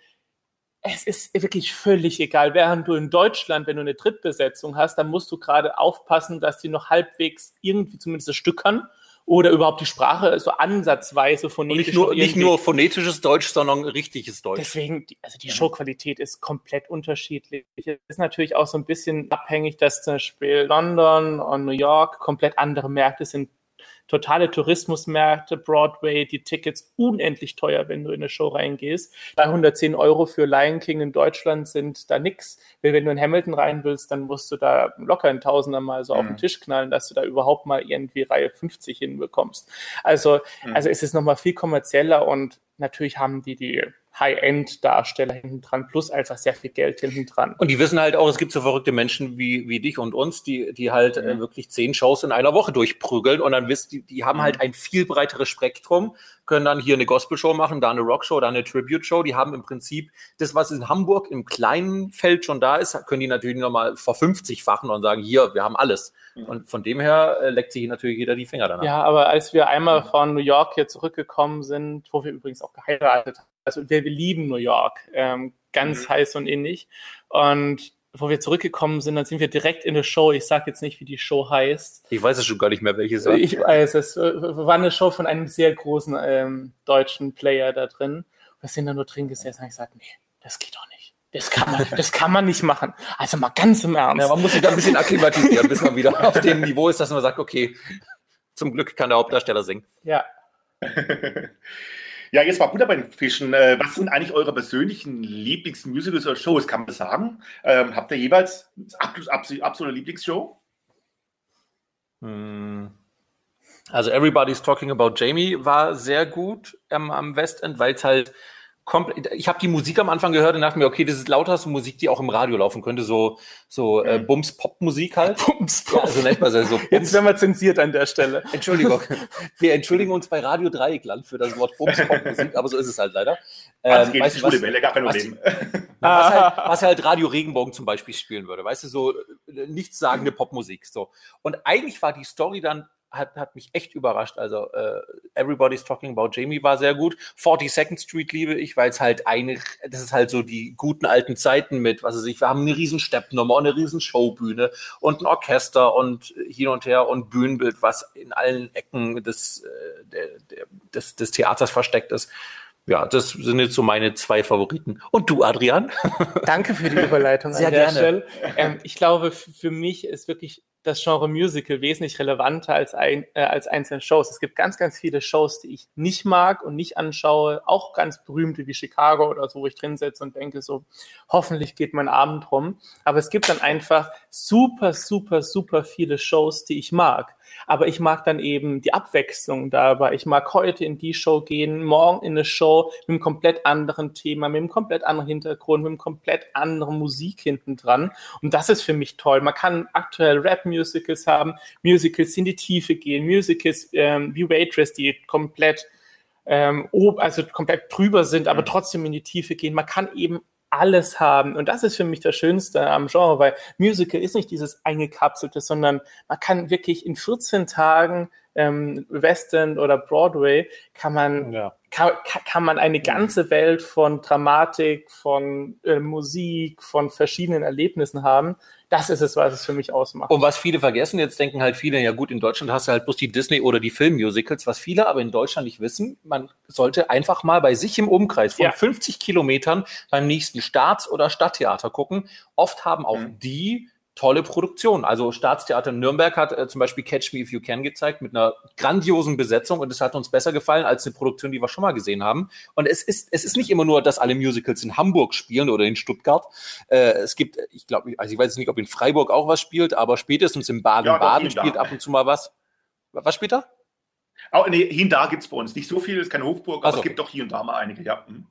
es ist wirklich völlig egal. Während du in Deutschland, wenn du eine Drittbesetzung hast, dann musst du gerade aufpassen, dass die noch halbwegs irgendwie zumindest das Stück kann oder überhaupt die Sprache so ansatzweise phonetisch
nicht nur, nicht nur phonetisches Deutsch, sondern richtiges Deutsch.
Deswegen, also die Showqualität ist komplett unterschiedlich. Es ist natürlich auch so ein bisschen abhängig, dass zum Beispiel London und New York komplett andere Märkte sind. Totale Tourismusmärkte, Broadway, die Tickets unendlich teuer, wenn du in eine Show reingehst. 310 Euro für Lion King in Deutschland sind da nix. Weil Wenn du in Hamilton rein willst, dann musst du da locker ein Tausender mal so auf den
Mhm.
Tisch knallen, dass du da überhaupt mal irgendwie Reihe 50 hinbekommst. Also,
Mhm.
also es ist nochmal viel kommerzieller und natürlich haben die die High-End-Darsteller hinten dran, plus einfach sehr viel Geld hinten dran.
Und die wissen halt auch, es gibt so verrückte Menschen wie, wie dich und uns, die, die halt äh,
Mhm.
wirklich zehn Shows in einer Woche durchprügeln und dann wisst die, die haben
Mhm.
halt ein viel breiteres Spektrum, können dann hier eine Gospel-Show machen, da eine Rock-Show, da eine Tribute-Show. Die haben im Prinzip das, was in Hamburg im kleinen Feld schon da ist, können die natürlich nochmal vor 50-fachen und sagen, hier, wir haben alles.
Mhm.
Und von dem her äh, leckt sich natürlich jeder die Finger danach.
Ja, aber als wir einmal von New York hier zurückgekommen sind, wo wir übrigens auch geheiratet haben, also wir, wir lieben New York, ähm, ganz
Mhm.
heiß und innig. Und wo wir zurückgekommen sind, dann sind wir direkt in eine Show. Ich sage jetzt nicht, wie die Show heißt.
Ich weiß es schon gar nicht mehr, welches war.
Ich weiß, es äh, war eine Show von einem sehr großen ähm, deutschen Player da drin. Wir sind da nur drin gesessen und ich gesagt, nee, das geht doch nicht. Das kann man, das kann man nicht machen. Also mal ganz im Ernst.
Ja, man muss sich da ein bisschen akklimatisieren, bis man wieder auf dem Niveau ist, dass man sagt, okay, zum Glück kann der Hauptdarsteller singen.
Ja,
Ja, jetzt mal Butter bei den Fischen. Äh, was sind eigentlich eure persönlichen Lieblingsmusicals oder Shows? Kann man sagen? Ähm, habt ihr jeweils absolute Lieblingsshow?
Hm. Also Everybody's Talking About Jamie war sehr gut ähm, am Westend, weil es halt ich habe die Musik am Anfang gehört und dachte mir, okay, das ist lauterste Musik, die auch im Radio laufen könnte, so so äh, Bums Pop Musik halt. Bums Pop. Ja, so nennt man es so.
Jetzt werden wir zensiert an der Stelle.
Entschuldigung. Wir entschuldigen uns bei Radio Dreieckland für das Wort Bums Pop Musik, aber so ist es halt leider.
Ähm, geht weißt, was, gar kein Problem.
Was, halt, was halt Radio Regenbogen zum Beispiel spielen würde, weißt du, so äh, nichtssagende Popmusik. So. Und eigentlich war die Story dann hat, hat mich echt überrascht. Also äh, Everybody's Talking About Jamie war sehr gut. 42nd Street liebe ich, weil es halt eine, das ist halt so die guten alten Zeiten mit, was weiß ich, wir haben eine riesen Steppnummer und eine riesen Showbühne und ein Orchester und hin und her und Bühnenbild, was in allen Ecken des, äh, der, der, des, des Theaters versteckt ist. Ja, das sind jetzt so meine zwei Favoriten. Und du, Adrian?
Danke für die Überleitung.
Sehr gerne.
Ähm, ich glaube, für mich ist wirklich das Genre Musical wesentlich relevanter als, ein, äh, als einzelne Shows. Es gibt ganz, ganz viele Shows, die ich nicht mag und nicht anschaue, auch ganz berühmte wie Chicago oder so, wo ich drin sitze und denke so, hoffentlich geht mein Abend rum. Aber es gibt dann einfach super, super, super viele Shows, die ich mag. Aber ich mag dann eben die Abwechslung dabei. Ich mag heute in die Show gehen, morgen in eine Show mit einem komplett anderen Thema, mit einem komplett anderen Hintergrund, mit einem komplett anderen Musik hinten dran. Und das ist für mich toll. Man kann aktuell Rap-Musicals haben, Musicals, in die Tiefe gehen, Musicals ähm, wie Waitress, die komplett ähm, also komplett drüber sind, aber trotzdem in die Tiefe gehen. Man kann eben alles haben. Und das ist für mich das Schönste am Genre, weil Musical ist nicht dieses eingekapselte, sondern man kann wirklich in 14 Tagen ähm, West End oder Broadway kann man, ja. kann, kann man eine ganze Welt von Dramatik, von äh, Musik, von verschiedenen Erlebnissen haben. Das ist es, was es für mich ausmacht.
Und was viele vergessen, jetzt denken halt viele, ja gut, in Deutschland hast du halt bloß die Disney- oder die Filmmusicals, was viele aber in Deutschland nicht wissen, man sollte einfach mal bei sich im Umkreis von ja. 50 Kilometern beim nächsten Staats- oder Stadttheater gucken. Oft haben auch mhm. die tolle Produktion. Also Staatstheater Nürnberg hat äh, zum Beispiel Catch Me If You Can gezeigt mit einer grandiosen Besetzung und es hat uns besser gefallen als eine Produktion, die wir schon mal gesehen haben. Und es ist, es ist nicht immer nur, dass alle Musicals in Hamburg spielen oder in Stuttgart. Äh, es gibt, ich glaube, also ich weiß nicht, ob in Freiburg auch was spielt, aber spätestens in Baden-Baden ja, spielt ab und zu mal was. Was spielt da?
Oh, nee, hier und da gibt es bei uns nicht so viel, es ist keine Hofburg, aber also. es gibt doch hier und da mal einige, ja. Mhm.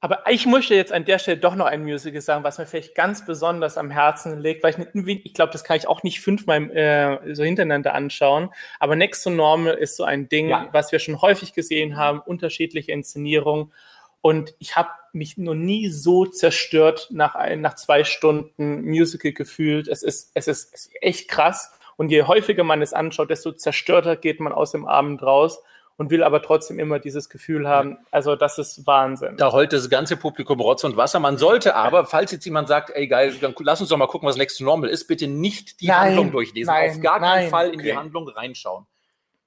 Aber ich möchte jetzt an der Stelle doch noch ein Musical sagen, was mir vielleicht ganz besonders am Herzen liegt, weil ich, ich glaube, das kann ich auch nicht fünfmal äh, so hintereinander anschauen. Aber Next to Normal ist so ein Ding, ja. was wir schon häufig gesehen haben, unterschiedliche Inszenierungen. Und ich habe mich noch nie so zerstört nach, ein, nach zwei Stunden Musical gefühlt. Es ist, es ist, es ist echt krass. Und je häufiger man es anschaut, desto zerstörter geht man aus dem Abend raus und will aber trotzdem immer dieses Gefühl haben, also das ist Wahnsinn.
Da heult das ganze Publikum Rotz und Wasser. Man sollte aber, falls jetzt jemand sagt, ey geil, dann lass uns doch mal gucken, was Next to Normal ist, bitte nicht die nein, Handlung durchlesen. Nein, Auf gar nein, keinen Fall in okay. die Handlung reinschauen.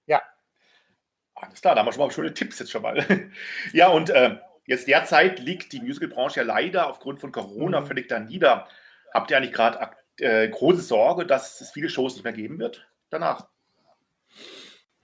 Ja. Alles klar, da haben wir schon mal schöne Tipps jetzt schon mal. ja, und äh, jetzt derzeit liegt die Musicalbranche ja leider aufgrund von Corona mhm. völlig da nieder. Habt ihr eigentlich gerade äh, große Sorge, dass es viele Shows nicht mehr geben wird danach?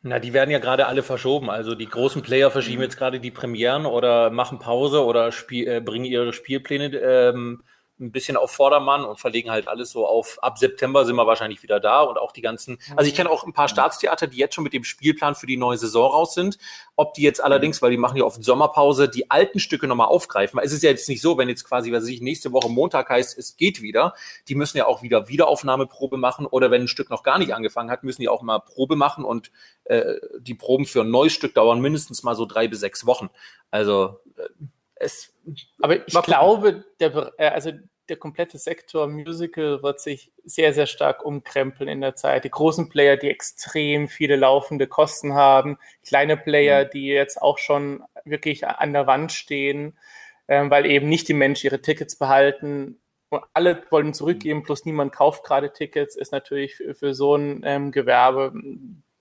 Na, die werden ja gerade alle verschoben. Also die großen Player verschieben jetzt gerade die Premieren oder machen Pause oder spiel, äh, bringen ihre Spielpläne ähm, ein bisschen auf Vordermann und verlegen halt alles so auf, ab September sind wir wahrscheinlich wieder da und auch die ganzen, also ich kenne auch ein paar Staatstheater, die jetzt schon mit dem Spielplan für die neue Saison raus sind. Ob die jetzt allerdings, weil die machen ja oft Sommerpause, die alten Stücke nochmal aufgreifen. Es ist ja jetzt nicht so, wenn jetzt quasi, was sich nächste Woche Montag heißt, es geht wieder, die müssen ja auch wieder Wiederaufnahmeprobe machen oder wenn ein Stück noch gar nicht angefangen hat, müssen die auch mal Probe machen und äh, die Proben für ein neues Stück dauern mindestens mal so drei bis sechs Wochen. Also äh, es,
aber ich glaube, der, äh, also der komplette Sektor Musical wird sich sehr, sehr stark umkrempeln in der Zeit. Die großen Player, die extrem viele laufende Kosten haben, kleine Player, mhm. die jetzt auch schon wirklich an der Wand stehen, äh, weil eben nicht die Menschen ihre Tickets behalten. Und alle wollen zurückgeben, plus niemand kauft gerade Tickets, ist natürlich für, für so ein ähm, Gewerbe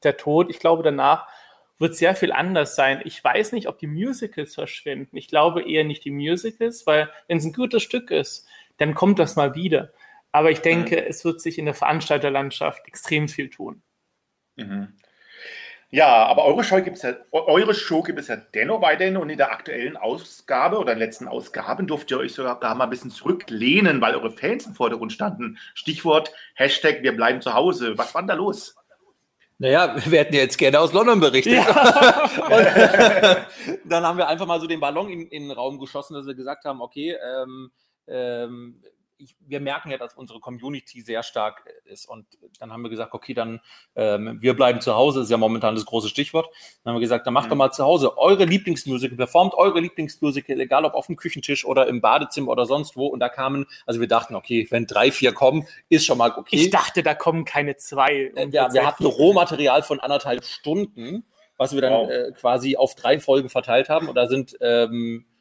der Tod. Ich glaube, danach wird sehr viel anders sein. Ich weiß nicht, ob die Musicals verschwinden. Ich glaube eher nicht die Musicals, weil wenn es ein gutes Stück ist, dann kommt das mal wieder. Aber ich denke, mhm. es wird sich in der Veranstalterlandschaft extrem viel tun.
Mhm. Ja, aber eure Show gibt es ja, eure Show gibt es ja dennoch weiterhin und in der aktuellen Ausgabe oder in den letzten Ausgaben durft ihr euch sogar mal ein bisschen zurücklehnen, weil eure Fans im Vordergrund standen. Stichwort Hashtag wir bleiben zu Hause. Was war denn da los?
Naja, wir hätten jetzt gerne aus London berichtet. Ja. dann haben wir einfach mal so den Ballon in, in, den Raum geschossen, dass wir gesagt haben, okay, ähm, ähm, ich, wir merken ja, dass unsere Community sehr stark ist. Und dann haben wir gesagt, okay, dann ähm, wir bleiben zu Hause, ist ja momentan das große Stichwort. Dann haben wir gesagt, dann macht mhm. doch mal zu Hause eure Lieblingsmusical, performt eure Lieblingsmusical, egal ob auf dem Küchentisch oder im Badezimmer oder sonst wo. Und da kamen, also wir dachten, okay, wenn drei, vier kommen, ist schon mal okay.
Ich dachte, da kommen keine zwei.
Äh, ja, wir hatten Rohmaterial von anderthalb Stunden, was wir dann wow. äh, quasi auf drei Folgen verteilt haben. Und da sind ähm, äh,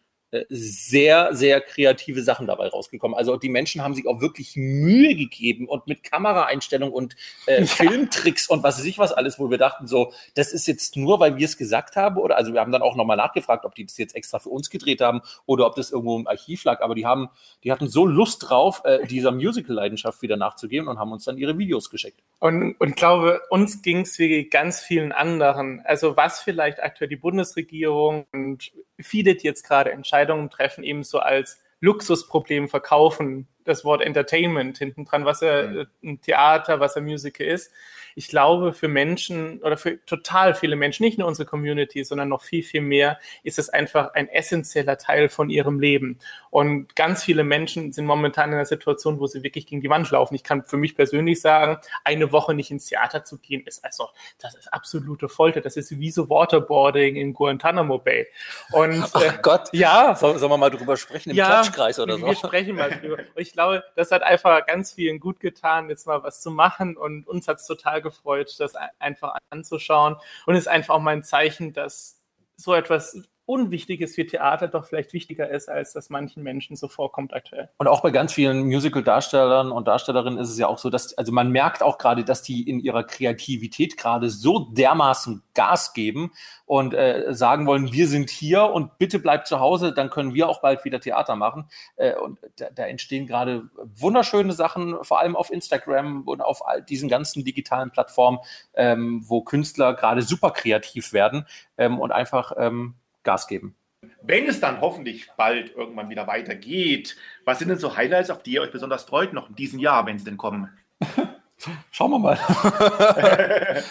sehr, sehr kreative Sachen dabei rausgekommen. Also die Menschen haben sich auch wirklich Mühe gegeben und mit Kameraeinstellung und äh, ja. Filmtricks und was weiß ich was alles, wo wir dachten so, das ist jetzt nur, weil wir es gesagt haben oder also wir haben dann auch nochmal nachgefragt, ob die das jetzt extra für uns gedreht haben oder ob das irgendwo im Archiv lag, aber die haben, die hatten so Lust drauf, äh, dieser Musical-Leidenschaft wieder nachzugehen und haben uns dann ihre Videos geschickt.
Und, und ich glaube, uns ging es wie ganz vielen anderen. Also was vielleicht aktuell die Bundesregierung und viele, die jetzt gerade Entscheidungen treffen, eben so als Luxusproblem verkaufen, das Wort Entertainment hinten dran, was ja mhm. ein Theater, was ein Musical ist. Ich glaube, für Menschen oder für total viele Menschen, nicht nur unsere Community, sondern noch viel, viel mehr, ist es einfach ein essentieller Teil von ihrem Leben. Und ganz viele Menschen sind momentan in einer Situation, wo sie wirklich gegen die Wand laufen. Ich kann für mich persönlich sagen, eine Woche nicht ins Theater zu gehen, ist also, das ist absolute Folter. Das ist wie so Waterboarding in Guantanamo Bay.
Und, Ach äh, Gott, ja. Sollen wir mal drüber sprechen im
ja, Klatschkreis oder so? Wir sprechen mal drüber. Ich glaube, das hat einfach ganz vielen gut getan, jetzt mal was zu machen. Und uns hat es total gefreut, das einfach anzuschauen. Und ist einfach auch mal ein Zeichen, dass so etwas Unwichtiges wie Theater doch vielleicht wichtiger ist, als das manchen Menschen so vorkommt aktuell.
Und auch bei ganz vielen Musical-Darstellern und Darstellerinnen ist es ja auch so, dass, also man merkt auch gerade, dass die in ihrer Kreativität gerade so dermaßen Gas geben und äh, sagen wollen, wir sind hier und bitte bleibt zu Hause, dann können wir auch bald wieder Theater machen. Äh, und da, da entstehen gerade wunderschöne Sachen, vor allem auf Instagram und auf all diesen ganzen digitalen Plattformen, ähm, wo Künstler gerade super kreativ werden ähm, und einfach ähm, Gas geben.
Wenn es dann hoffentlich bald irgendwann wieder weitergeht, was sind denn so Highlights, auf die ihr euch besonders freut, noch in diesem Jahr, wenn sie denn kommen?
Schauen wir mal.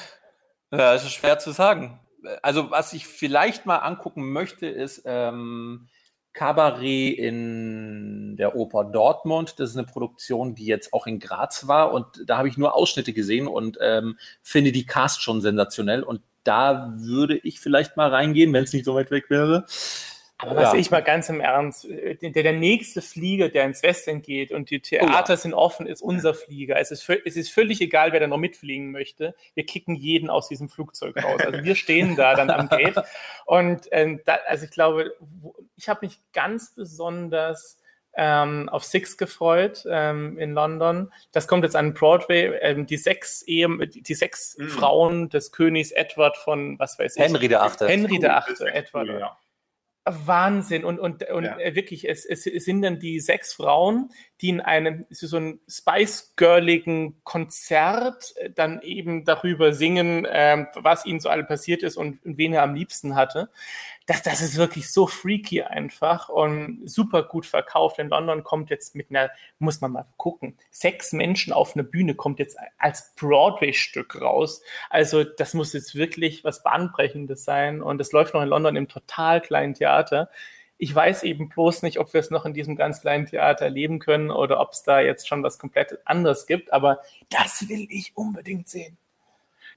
ja, es ist schwer zu sagen. Also, was ich vielleicht mal angucken möchte, ist ähm, Cabaret in der Oper Dortmund. Das ist eine Produktion, die jetzt auch in Graz war und da habe ich nur Ausschnitte gesehen und ähm, finde die Cast schon sensationell und da würde ich vielleicht mal reingehen, wenn es nicht so weit weg wäre.
Aber was ja. ich mal ganz im Ernst, der, der nächste Flieger, der ins Westen geht und die Theater oh sind offen, ist unser Flieger. Es ist, es ist völlig egal, wer da noch mitfliegen möchte. Wir kicken jeden aus diesem Flugzeug raus. Also wir stehen da dann am Gate. Und ähm, da, also ich glaube, ich habe mich ganz besonders ähm, auf Six gefreut ähm, in London. Das kommt jetzt an Broadway. Ähm, die sechs Ehe, die sechs mhm. Frauen des Königs Edward von was weiß ich.
Henry der Achte.
Henry der Achte, Edward. Cool, ja. Wahnsinn. Und, und, und ja. Äh, wirklich, es, es sind dann die sechs Frauen, die in einem so ein Spice Girligen Konzert äh, dann eben darüber singen, ähm, was ihnen so alle passiert ist und, und wen er am liebsten hatte das, das ist wirklich so freaky einfach und super gut verkauft. In London kommt jetzt mit einer, muss man mal gucken, sechs Menschen auf einer Bühne kommt jetzt als Broadway-Stück raus. Also das muss jetzt wirklich was Bahnbrechendes sein und es läuft noch in London im total kleinen Theater. Ich weiß eben bloß nicht, ob wir es noch in diesem ganz kleinen Theater erleben können oder ob es da jetzt schon was komplett anderes gibt, aber das will ich unbedingt sehen.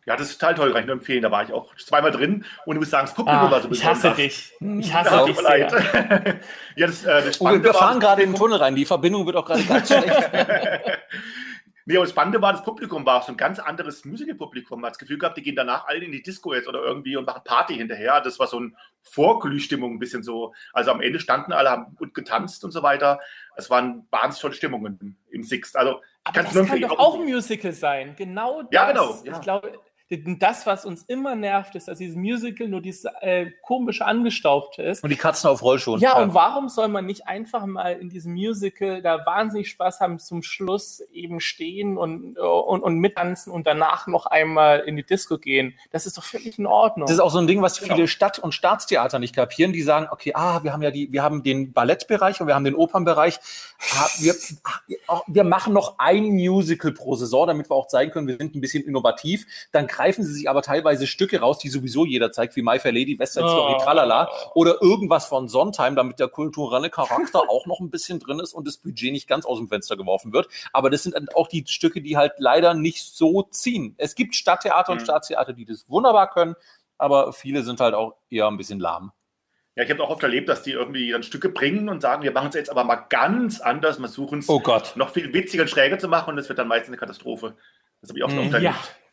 Ja, das ist total toll, kann ich nur empfehlen. Da war ich auch zweimal drin und du musst sagen, das Publikum
ah,
war so
besonders. Ich hasse dich. Ich hasse ja, dich
sehr. ja, das, äh,
das oh, wir fahren gerade in den Tunnel rein. Die Verbindung wird auch gerade ganz schlecht.
nee, aber das Spannende war, das Publikum war so ein ganz anderes Musical-Publikum. Man hat das Gefühl gehabt, die gehen danach alle in die Disco jetzt oder irgendwie und machen Party hinterher. Das war so eine Vorglühstimmung, ein bisschen so. Also am Ende standen alle, haben gut getanzt und so weiter. Es waren wahnsinnig tolle Stimmungen im Sixt. Also,
aber das kann doch auch ein Musical sein. Genau das.
Ja, genau.
Ja. Ich glaube, Das, was uns immer nervt, ist, dass dieses Musical nur dieses äh, komische Angestaubte ist.
Und die Katzen auf Rollschuhen.
Ja, und warum soll man nicht einfach mal in diesem Musical da wahnsinnig Spaß haben, zum Schluss eben stehen und, und, und mittanzen und danach noch einmal in die Disco gehen? Das ist doch völlig in Ordnung.
Das ist auch so ein Ding, was viele Stadt- und Staatstheater nicht kapieren. Die sagen, okay, ah, wir haben ja die, wir haben den Ballettbereich und wir haben den Opernbereich. Ah, wir, wir machen noch ein Musical pro Saison, damit wir auch zeigen können, wir sind ein bisschen innovativ. Dann greifen sie sich aber teilweise Stücke raus, die sowieso jeder zeigt, wie My Fair Lady, West Side Story, oh. tralala, oder irgendwas von Sondheim, damit der kulturelle Charakter auch noch ein bisschen drin ist und das Budget nicht ganz aus dem Fenster geworfen wird. Aber das sind auch die Stücke, die halt leider nicht so ziehen. Es gibt Stadttheater mhm. und Staatstheater, die das wunderbar können, aber viele sind halt auch eher ein bisschen lahm.
Ja, ich habe auch oft erlebt, dass die irgendwie dann Stücke bringen und sagen, wir machen es jetzt aber mal ganz anders, wir suchen es
oh
noch viel witziger und schräger zu machen und das wird dann meistens eine Katastrophe. Das habe ich auch schon oft
erlebt.
Ja.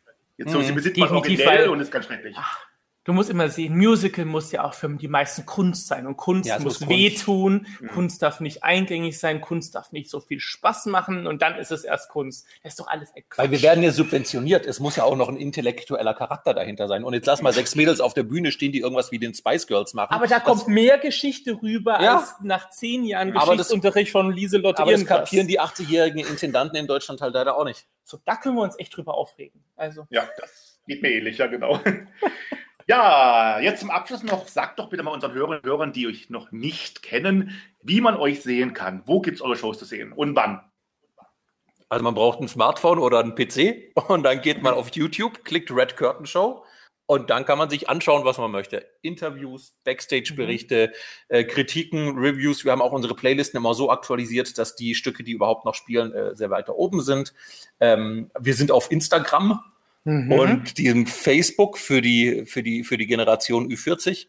Jetzt so, sie mhm. besitzt man originell und ist ganz schrecklich. Ach,
Du musst immer sehen, Musical muss ja auch für die meisten Kunst sein und Kunst ja, muss, muss wehtun, mhm. Kunst darf nicht eingängig sein, Kunst darf nicht so viel Spaß machen und dann ist es erst Kunst. Das ist doch alles
Quatsch. Weil wir werden ja subventioniert, es muss ja auch noch ein intellektueller Charakter dahinter sein. Und jetzt lass mal sechs Mädels auf der Bühne stehen, die irgendwas wie den Spice Girls machen.
Aber da das, kommt mehr Geschichte rüber ja. als nach zehn Jahren Geschichtsunterricht von Lieselotte
Aber das kapieren die 80-jährigen Intendanten in Deutschland halt leider auch nicht.
So, da können wir uns echt drüber aufregen. Also.
Ja, das geht mir ähnlich, ja genau. Ja, jetzt zum Abschluss noch, sagt doch bitte mal unseren Hörern und Hörern, die euch noch nicht kennen, wie man euch sehen kann. Wo gibt es eure Shows zu sehen und wann?
Also man braucht ein Smartphone oder einen PC und dann geht man auf YouTube, klickt Red Curtain Show und dann kann man sich anschauen, was man möchte. Interviews, Backstage-Berichte, mhm. äh, Kritiken, Reviews. Wir haben auch unsere Playlisten immer so aktualisiert, dass die Stücke, die überhaupt noch spielen, äh, sehr weiter oben sind. Ähm, wir sind auf Instagram mhm. und diesem Facebook für die, für die, für die Generation Ü40.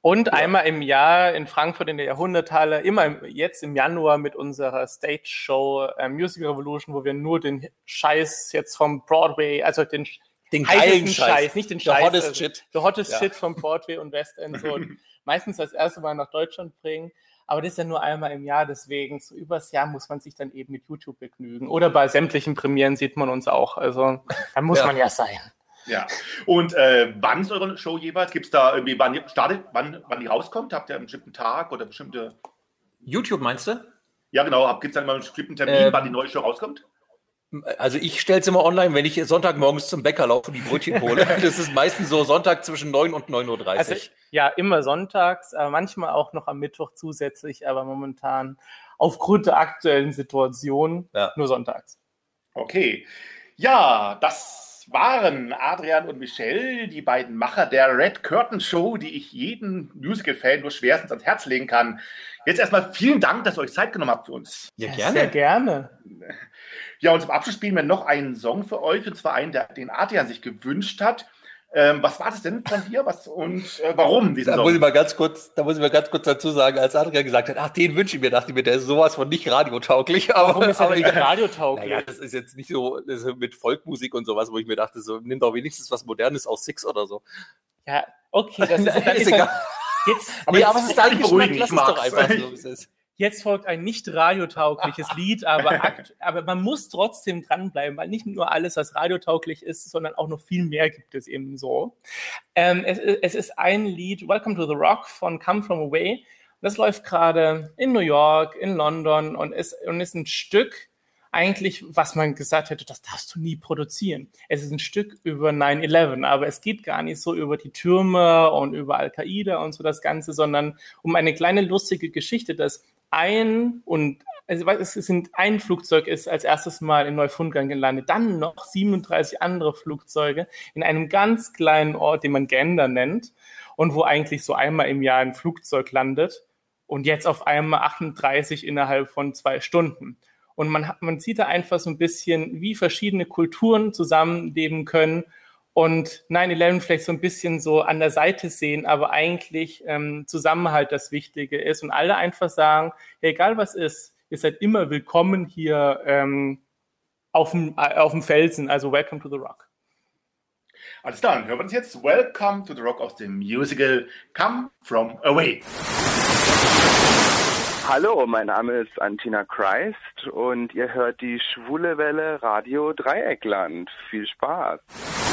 Und ja. einmal im Jahr in Frankfurt in der Jahrhunderthalle, immer im, jetzt im Januar mit unserer Stage Show äh, Music Revolution, wo wir nur den Scheiß jetzt vom Broadway, also den,
den geilen Scheiß,
Scheiß, nicht den Scheiß.
The hottest also, shit.
The hottest ja. shit vom Broadway und West End so meistens das erste Mal nach Deutschland bringen. Aber das ist ja nur einmal im Jahr, deswegen so übers Jahr muss man sich dann eben mit YouTube begnügen. Oder bei sämtlichen Premieren sieht man uns auch. Also da muss ja. man ja sein.
Ja. Und äh, wann ist eure Show jeweils? Gibt es da irgendwie, wann startet, wann, wann die rauskommt? Habt ihr einen bestimmten Tag oder bestimmte.
YouTube meinst du?
Ja, genau. Gibt es dann immer einen bestimmten Termin, ähm, wann die neue Show rauskommt?
Also ich stelle es immer online, wenn ich Sonntagmorgens zum Bäcker laufe und die Brötchen hole. das ist meistens so Sonntag zwischen 9 und 9.30 Uhr. Also,
ja, immer sonntags, aber manchmal auch noch am Mittwoch zusätzlich, aber momentan aufgrund der aktuellen Situation ja. nur sonntags.
Okay. Ja, das waren Adrian und Michelle, die beiden Macher der Red Curtain Show, die ich jeden Musical-Fan nur schwerstens ans Herz legen kann. Jetzt erstmal vielen Dank, dass ihr euch Zeit genommen habt für uns.
Ja, gerne. Sehr gerne.
Ja, und zum Abschluss spielen wir noch einen Song für euch, und zwar einen, der, den Adrian sich gewünscht hat. Ähm, was war das denn von dir? Was und äh, warum
diesen da Song? Muss ich mal ganz kurz, da muss ich mal ganz kurz dazu sagen, als Adrian gesagt hat, ach, den wünsche ich mir, dachte ich mir, der ist sowas von nicht radiotauglich. Aber,
warum ist er nicht radiotauglich?
Naja, das ist jetzt nicht so mit Volkmusik und sowas, wo ich mir dachte, so, nimm doch wenigstens was Modernes aus Six oder so.
Ja, okay, das ist, das ist egal. Jetzt,
aber, nee, aber es ist dein beruhigend, lass es doch einfach
so, wie es ist. Jetzt folgt ein nicht radiotaugliches Lied, aber, aber man muss trotzdem dranbleiben, weil nicht nur alles, was radiotauglich ist, sondern auch noch viel mehr gibt es eben so. Ähm, es, es, ist ein Lied, Welcome to the Rock von Come From Away. Das läuft gerade in New York, in London und ist, und ist ein Stück, eigentlich, was man gesagt hätte, das darfst du nie produzieren. Es ist ein Stück über 9-11, aber es geht gar nicht so über die Türme und über Al-Qaida und so das Ganze, sondern um eine kleine lustige Geschichte, dass ein und also es sind ein Flugzeug ist als erstes Mal in Neufundgang gelandet, dann noch 37 andere Flugzeuge in einem ganz kleinen Ort, den man Gander nennt und wo eigentlich so einmal im Jahr ein Flugzeug landet und jetzt auf einmal 38 innerhalb von zwei Stunden. Und man, man sieht da einfach so ein bisschen, wie verschiedene Kulturen zusammenleben können und 9-11 vielleicht so ein bisschen so an der Seite sehen, aber eigentlich ähm, Zusammenhalt das Wichtige ist und alle einfach sagen, ja, egal was ist, ihr seid immer willkommen hier ähm, auf, dem, äh, auf dem Felsen, also Welcome to the Rock.
Alles klar, dann hören wir uns jetzt Welcome to the Rock aus dem Musical Come From Away.
Hallo, mein Name ist Antina Christ und ihr hört die Schwule Welle Radio Dreieckland. Viel Spaß.